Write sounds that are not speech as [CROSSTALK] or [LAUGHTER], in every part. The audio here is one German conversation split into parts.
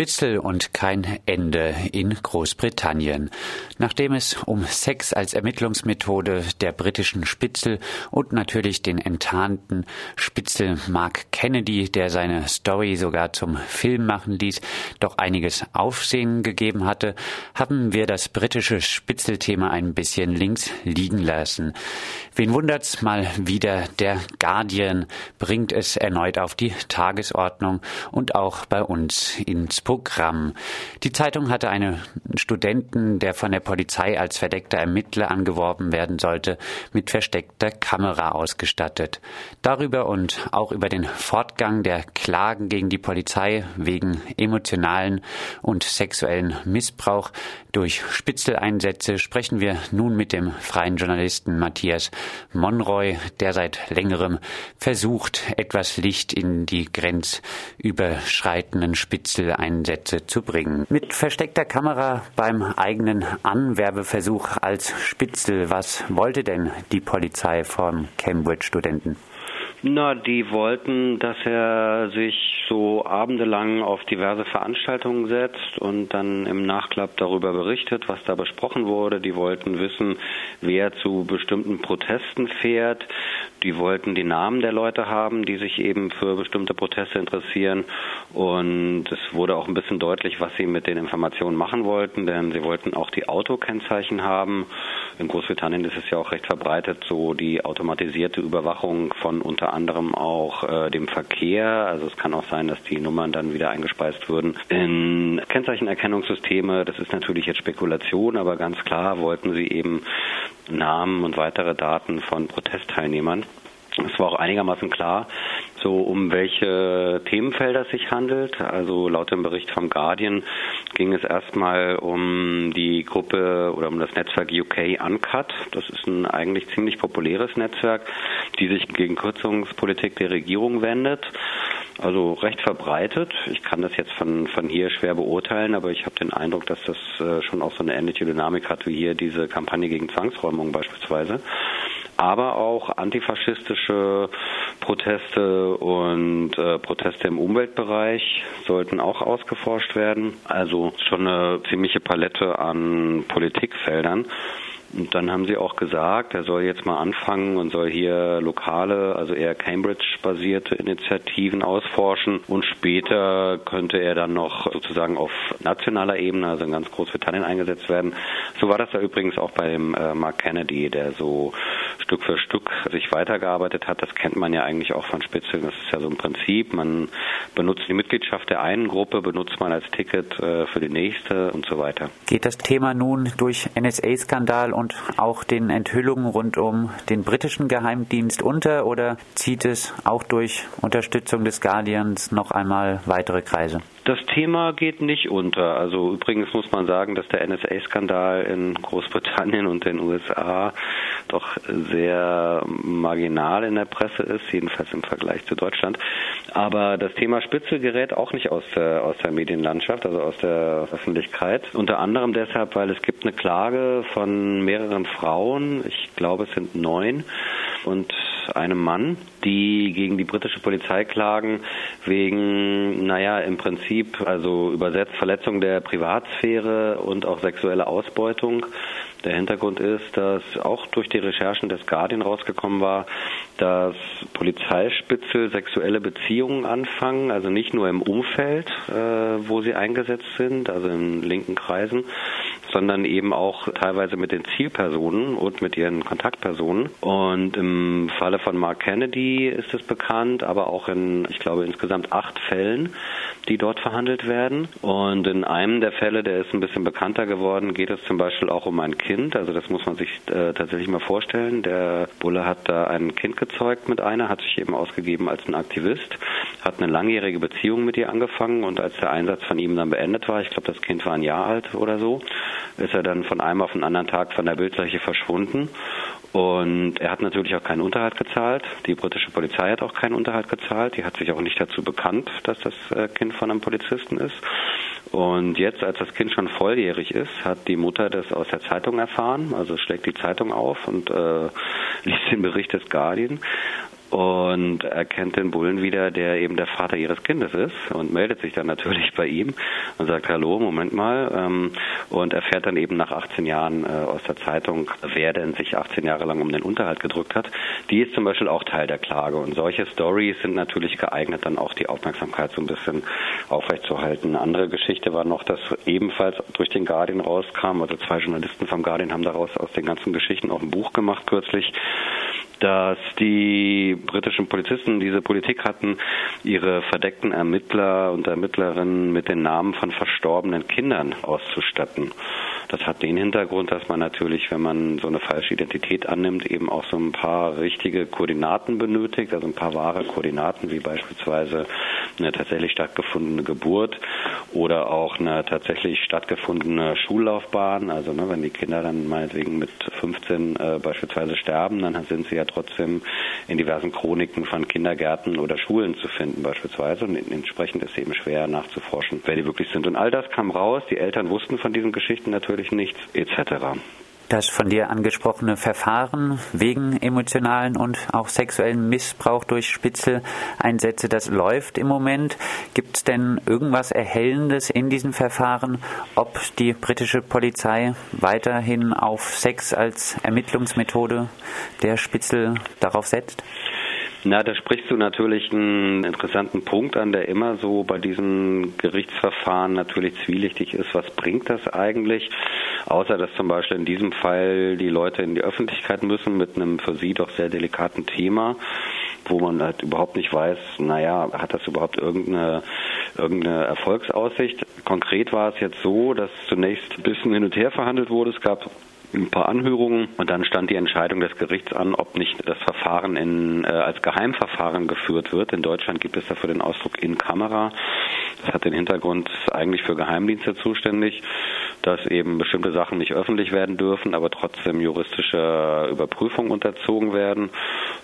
Spitzel und kein Ende in Großbritannien. Nachdem es um Sex als Ermittlungsmethode der britischen Spitzel und natürlich den enttarnten Spitzel Mark Kennedy, der seine Story sogar zum Film machen ließ, doch einiges Aufsehen gegeben hatte, haben wir das britische Spitzelthema ein bisschen links liegen lassen. Wen wundert's mal wieder, der Guardian bringt es erneut auf die Tagesordnung und auch bei uns ins Programm. Die Zeitung hatte einen Studenten, der von der Polizei als verdeckter Ermittler angeworben werden sollte, mit versteckter Kamera ausgestattet. Darüber und auch über den Fortgang der Klagen gegen die Polizei wegen emotionalen und sexuellen Missbrauch durch Spitzeleinsätze sprechen wir nun mit dem freien Journalisten Matthias Monroy, der seit längerem versucht, etwas Licht in die grenzüberschreitenden Spitzeleinsätze zu bringen. Mit versteckter Kamera beim eigenen Anwerbeversuch als Spitzel, was wollte denn die Polizei vom Cambridge-Studenten? Na, die wollten, dass er sich so abendelang auf diverse Veranstaltungen setzt und dann im Nachklapp darüber berichtet, was da besprochen wurde. Die wollten wissen, wer zu bestimmten Protesten fährt. Die wollten die Namen der Leute haben, die sich eben für bestimmte Proteste interessieren. Und es wurde auch ein bisschen deutlich, was sie mit den Informationen machen wollten, denn sie wollten auch die Autokennzeichen haben. In Großbritannien ist es ja auch recht verbreitet, so die automatisierte Überwachung von unter anderem auch äh, dem Verkehr. Also es kann auch sein, dass die Nummern dann wieder eingespeist würden in Kennzeichenerkennungssysteme. Das ist natürlich jetzt Spekulation, aber ganz klar wollten sie eben Namen und weitere Daten von Protestteilnehmern. Es war auch einigermaßen klar, so um welche Themenfelder es sich handelt. Also laut dem Bericht vom Guardian ging es erstmal um die Gruppe oder um das Netzwerk UK Uncut. Das ist ein eigentlich ziemlich populäres Netzwerk, die sich gegen Kürzungspolitik der Regierung wendet. Also recht verbreitet. Ich kann das jetzt von, von hier schwer beurteilen, aber ich habe den Eindruck, dass das äh, schon auch so eine ähnliche Dynamik hat wie hier diese Kampagne gegen Zwangsräumung beispielsweise aber auch antifaschistische Proteste und äh, Proteste im Umweltbereich sollten auch ausgeforscht werden. Also schon eine ziemliche Palette an Politikfeldern. Und dann haben sie auch gesagt, er soll jetzt mal anfangen und soll hier lokale, also eher Cambridge-basierte Initiativen ausforschen. Und später könnte er dann noch sozusagen auf nationaler Ebene, also in ganz Großbritannien eingesetzt werden. So war das da übrigens auch bei dem äh, Mark Kennedy, der so Stück für Stück sich weitergearbeitet hat. Das kennt man ja eigentlich auch von Spitzeln. Das ist ja so ein Prinzip. Man benutzt die Mitgliedschaft der einen Gruppe, benutzt man als Ticket äh, für die nächste und so weiter. Geht das Thema nun durch NSA-Skandal und auch den Enthüllungen rund um den britischen Geheimdienst unter oder zieht es auch durch Unterstützung des Guardians noch einmal weitere Kreise? Das Thema geht nicht unter. Also übrigens muss man sagen, dass der NSA-Skandal in Großbritannien und den USA doch sehr marginal in der Presse ist, jedenfalls im Vergleich zu Deutschland. Aber das Thema Spitze gerät auch nicht aus der, aus der Medienlandschaft, also aus der Öffentlichkeit. Unter anderem deshalb, weil es gibt eine Klage von mehreren Frauen, ich glaube es sind neun, und einem Mann, die gegen die britische Polizei klagen wegen, naja, im Prinzip, also übersetzt Verletzung der Privatsphäre und auch sexuelle Ausbeutung. Der Hintergrund ist, dass auch durch die Recherchen des Guardian rausgekommen war, dass Polizeispitzel sexuelle Beziehungen anfangen, also nicht nur im Umfeld, äh, wo sie eingesetzt sind, also in linken Kreisen, sondern eben auch teilweise mit den Zielpersonen und mit ihren Kontaktpersonen. Und im Falle von Mark Kennedy ist es bekannt, aber auch in, ich glaube, insgesamt acht Fällen, die dort verhandelt werden. Und in einem der Fälle, der ist ein bisschen bekannter geworden, geht es zum Beispiel auch um ein Kind. Also das muss man sich äh, tatsächlich mal vorstellen. Der Bulle hat da ein Kind gezeugt mit einer, hat sich eben ausgegeben als ein Aktivist, hat eine langjährige Beziehung mit ihr angefangen und als der Einsatz von ihm dann beendet war, ich glaube, das Kind war ein Jahr alt oder so, ist er dann von einem auf den anderen Tag von der Bildfläche verschwunden. Und er hat natürlich auch keinen Unterhalt gezahlt. Die britische Polizei hat auch keinen Unterhalt gezahlt. Die hat sich auch nicht dazu bekannt, dass das äh, Kind von einem Polizisten ist. Und jetzt, als das Kind schon volljährig ist, hat die Mutter das aus der Zeitung erfahren. Also schlägt die Zeitung auf und äh, [LAUGHS] liest den Bericht des Guardian und erkennt den Bullen wieder, der eben der Vater ihres Kindes ist und meldet sich dann natürlich bei ihm und sagt, hallo, Moment mal, ähm, und erfährt dann eben nach 18 Jahren äh, aus der Zeitung, wer denn sich 18 Jahre lang um den Unterhalt gedrückt hat. Die ist zum Beispiel auch Teil der Klage und solche Stories sind natürlich geeignet, dann auch die Aufmerksamkeit so ein bisschen aufrechtzuerhalten. Eine andere Geschichte war noch, dass ebenfalls durch den Guardian rauskam, also zwei Journalisten vom Guardian haben daraus aus den ganzen Geschichten auch ein Buch gemacht kürzlich, dass die britischen Polizisten diese Politik hatten, ihre verdeckten Ermittler und Ermittlerinnen mit den Namen von verstorbenen Kindern auszustatten. Das hat den Hintergrund, dass man natürlich, wenn man so eine falsche Identität annimmt, eben auch so ein paar richtige Koordinaten benötigt, also ein paar wahre Koordinaten, wie beispielsweise eine tatsächlich stattgefundene Geburt oder auch eine tatsächlich stattgefundene Schullaufbahn. Also ne, wenn die Kinder dann meinetwegen mit 15 äh, beispielsweise sterben, dann sind sie ja trotzdem in diversen Chroniken von Kindergärten oder Schulen zu finden beispielsweise. Und entsprechend ist eben schwer nachzuforschen, wer die wirklich sind. Und all das kam raus. Die Eltern wussten von diesen Geschichten natürlich nichts etc. Das von dir angesprochene Verfahren wegen emotionalen und auch sexuellen Missbrauch durch Spitzeleinsätze, das läuft im Moment. Gibt es denn irgendwas Erhellendes in diesen Verfahren, ob die britische Polizei weiterhin auf Sex als Ermittlungsmethode der Spitzel darauf setzt? Na, da sprichst du natürlich einen interessanten Punkt an, der immer so bei diesen Gerichtsverfahren natürlich zwielichtig ist. Was bringt das eigentlich? Außer dass zum Beispiel in diesem Fall die Leute in die Öffentlichkeit müssen mit einem für sie doch sehr delikaten Thema wo man halt überhaupt nicht weiß, naja, hat das überhaupt irgendeine, irgendeine Erfolgsaussicht? Konkret war es jetzt so, dass zunächst ein bisschen hin und her verhandelt wurde. Es gab ein paar Anhörungen und dann stand die Entscheidung des Gerichts an, ob nicht das Verfahren in, äh, als Geheimverfahren geführt wird. In Deutschland gibt es dafür den Ausdruck in Kamera. Das hat den Hintergrund, eigentlich für Geheimdienste zuständig, dass eben bestimmte Sachen nicht öffentlich werden dürfen, aber trotzdem juristische Überprüfung unterzogen werden.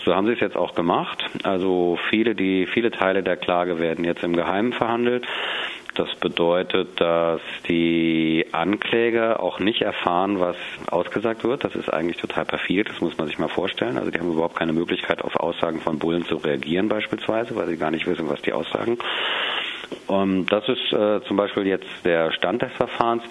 So haben sie es jetzt auch gemacht. Also viele, die, viele Teile der Klage werden jetzt im Geheimen verhandelt. Das bedeutet, dass die Ankläger auch nicht erfahren, was ausgesagt wird. Das ist eigentlich total perfid, das muss man sich mal vorstellen. Also die haben überhaupt keine Möglichkeit, auf Aussagen von Bullen zu reagieren beispielsweise, weil sie gar nicht wissen, was die aussagen. Und das ist äh, zum Beispiel jetzt der Stand des Verfahrens.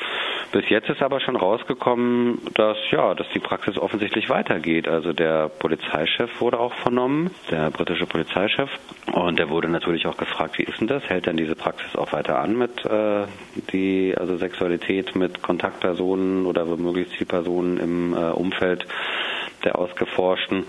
Bis jetzt ist aber schon rausgekommen, dass ja, dass die Praxis offensichtlich weitergeht. Also der Polizeichef wurde auch vernommen, der britische Polizeichef, und der wurde natürlich auch gefragt, wie ist denn das? Hält denn diese Praxis auch weiter an mit äh, die also Sexualität mit Kontaktpersonen oder womöglich Zielpersonen im äh, Umfeld der Ausgeforschten?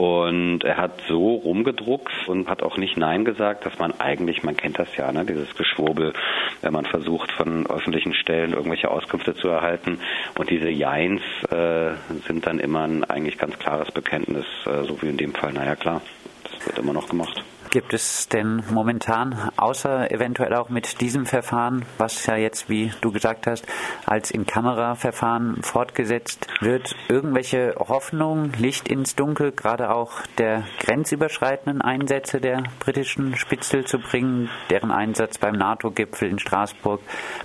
Und er hat so rumgedruckt und hat auch nicht Nein gesagt, dass man eigentlich, man kennt das ja, ne, dieses Geschwurbel, wenn man versucht, von öffentlichen Stellen irgendwelche Auskünfte zu erhalten. Und diese Jeins äh, sind dann immer ein eigentlich ganz klares Bekenntnis, äh, so wie in dem Fall, naja klar, das wird immer noch gemacht. Gibt es denn momentan, außer eventuell auch mit diesem Verfahren, was ja jetzt, wie du gesagt hast, als In-Kamera-Verfahren fortgesetzt wird, irgendwelche Hoffnung, Licht ins Dunkel, gerade auch der grenzüberschreitenden Einsätze der britischen Spitzel zu bringen, deren Einsatz beim NATO-Gipfel in Straßburg,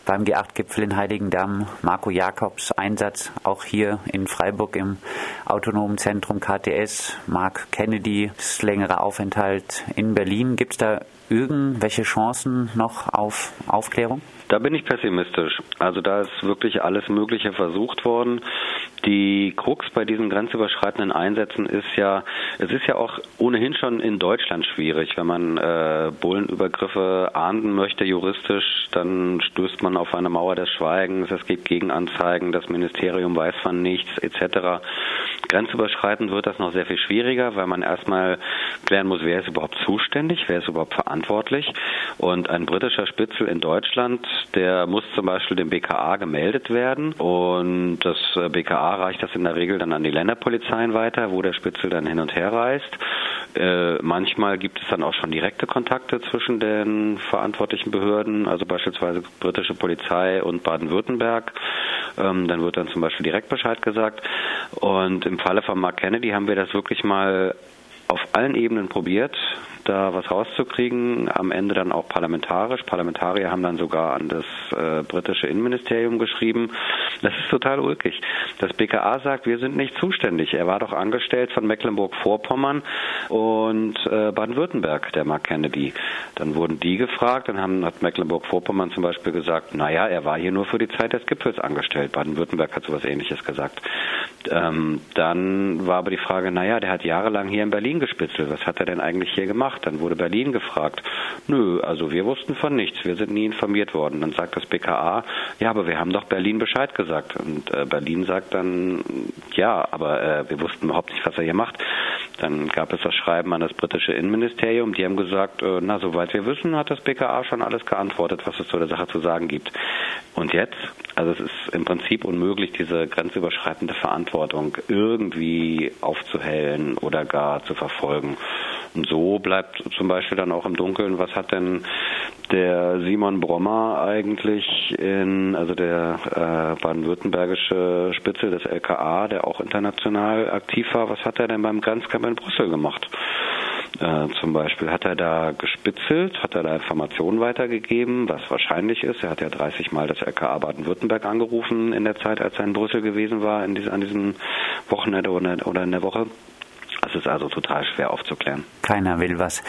beim G8-Gipfel in Heiligendamm, Marco Jakobs Einsatz auch hier in Freiburg im autonomen Zentrum KTS, Mark Kennedy, das längere Aufenthalt in Berlin. Gibt es da irgendwelche Chancen noch auf Aufklärung? Da bin ich pessimistisch. Also da ist wirklich alles Mögliche versucht worden. Die Krux bei diesen grenzüberschreitenden Einsätzen ist ja, es ist ja auch ohnehin schon in Deutschland schwierig. Wenn man äh, Bullenübergriffe ahnden möchte juristisch, dann stößt man auf eine Mauer des Schweigens. Es gibt Gegenanzeigen, das Ministerium weiß von nichts etc. Grenzüberschreitend wird das noch sehr viel schwieriger, weil man erstmal klären muss, wer ist überhaupt zuständig, wer ist überhaupt verantwortlich. Und ein britischer Spitzel in Deutschland, der muss zum Beispiel dem BKA gemeldet werden. Und das äh, BKA reicht das in der Regel dann an die Länderpolizeien weiter, wo der Spitzel dann hin und her reist. Äh, manchmal gibt es dann auch schon direkte Kontakte zwischen den verantwortlichen Behörden, also beispielsweise britische Polizei und Baden-Württemberg. Ähm, dann wird dann zum Beispiel direkt Bescheid gesagt. Und im Falle von Mark Kennedy haben wir das wirklich mal auf allen Ebenen probiert da was rauszukriegen. Am Ende dann auch parlamentarisch. Parlamentarier haben dann sogar an das äh, britische Innenministerium geschrieben. Das ist total ulkig. Das BKA sagt, wir sind nicht zuständig. Er war doch angestellt von Mecklenburg-Vorpommern und äh, Baden-Württemberg, der Mark Kennedy. Dann wurden die gefragt, dann haben, hat Mecklenburg-Vorpommern zum Beispiel gesagt, naja, er war hier nur für die Zeit des Gipfels angestellt. Baden-Württemberg hat sowas ähnliches gesagt. Ähm, dann war aber die Frage, naja, der hat jahrelang hier in Berlin gespitzelt. Was hat er denn eigentlich hier gemacht? Dann wurde Berlin gefragt. Nö, also wir wussten von nichts. Wir sind nie informiert worden. Dann sagt das BKA, ja, aber wir haben doch Berlin Bescheid gesagt. Und äh, Berlin sagt dann, ja, aber äh, wir wussten überhaupt nicht, was er hier macht. Dann gab es das Schreiben an das britische Innenministerium. Die haben gesagt, äh, na, soweit wir wissen, hat das BKA schon alles geantwortet, was es zu der Sache zu sagen gibt. Und jetzt? Also es ist im Prinzip unmöglich, diese grenzüberschreitende Verantwortung irgendwie aufzuhellen oder gar zu verfolgen. Und so bleibt zum Beispiel dann auch im Dunkeln, was hat denn der Simon Brommer eigentlich in, also der äh, baden-württembergische Spitze des LKA, der auch international aktiv war, was hat er denn beim Grenzkampf in Brüssel gemacht? Äh, zum Beispiel hat er da gespitzelt, hat er da Informationen weitergegeben, was wahrscheinlich ist. Er hat ja 30 Mal das LKA Baden-Württemberg angerufen in der Zeit, als er in Brüssel gewesen war, in diese, an diesem Wochenende oder in der Woche. Ist also total schwer aufzuklären. Keiner will was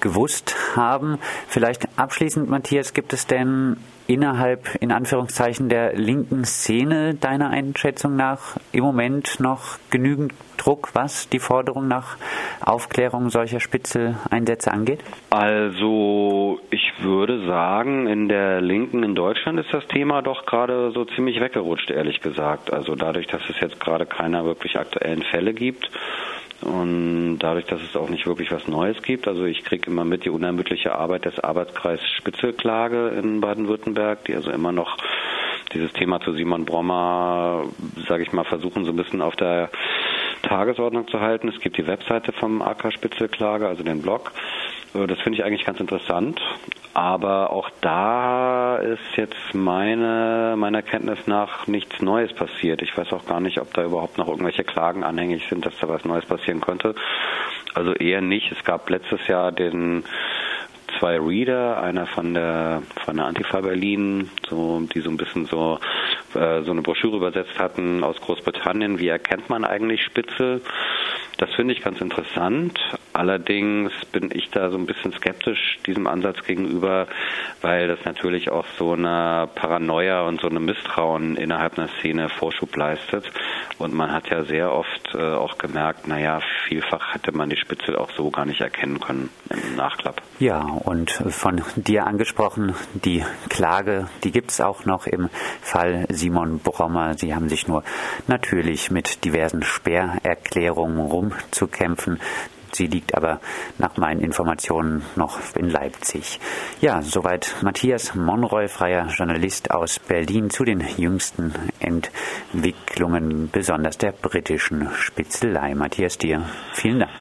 gewusst haben. Vielleicht abschließend, Matthias, gibt es denn innerhalb, in Anführungszeichen, der linken Szene deiner Einschätzung nach im Moment noch genügend Druck, was die Forderung nach Aufklärung solcher Spitzeleinsätze angeht? Also ich würde sagen, in der Linken in Deutschland ist das Thema doch gerade so ziemlich weggerutscht, ehrlich gesagt. Also dadurch, dass es jetzt gerade keiner wirklich aktuellen Fälle gibt und dadurch, dass es auch nicht wirklich was Neues gibt, also ich kriege immer mit die unermüdliche Arbeit des Arbeitskreis Spitzelklage in Baden-Württemberg, die also immer noch dieses Thema zu Simon Brommer, sage ich mal, versuchen so ein bisschen auf der Tagesordnung zu halten. Es gibt die Webseite vom AK Spitzelklage, also den Blog. Äh, das finde ich eigentlich ganz interessant. Aber auch da ist jetzt meine, meiner Kenntnis nach nichts Neues passiert. Ich weiß auch gar nicht, ob da überhaupt noch irgendwelche Klagen anhängig sind, dass da was Neues passieren könnte. Also eher nicht. Es gab letztes Jahr den zwei Reader, einer von der von der Antifa Berlin, so die so ein bisschen so äh, so eine Broschüre übersetzt hatten aus Großbritannien. Wie erkennt man eigentlich Spitze? Das finde ich ganz interessant. Allerdings bin ich da so ein bisschen skeptisch diesem Ansatz gegenüber, weil das natürlich auch so eine Paranoia und so eine Misstrauen innerhalb einer Szene Vorschub leistet. Und man hat ja sehr oft äh, auch gemerkt, naja, vielfach hätte man die Spitze auch so gar nicht erkennen können im Nachklapp. Ja, und von dir angesprochen, die Klage, die gibt es auch noch im Fall Simon Brommer. Sie haben sich nur natürlich mit diversen Sperrerklärungen rumzukämpfen. Sie liegt aber nach meinen Informationen noch in Leipzig. Ja, soweit Matthias Monroy, freier Journalist aus Berlin, zu den jüngsten Entwicklungen, besonders der britischen Spitzelei. Matthias, dir vielen Dank.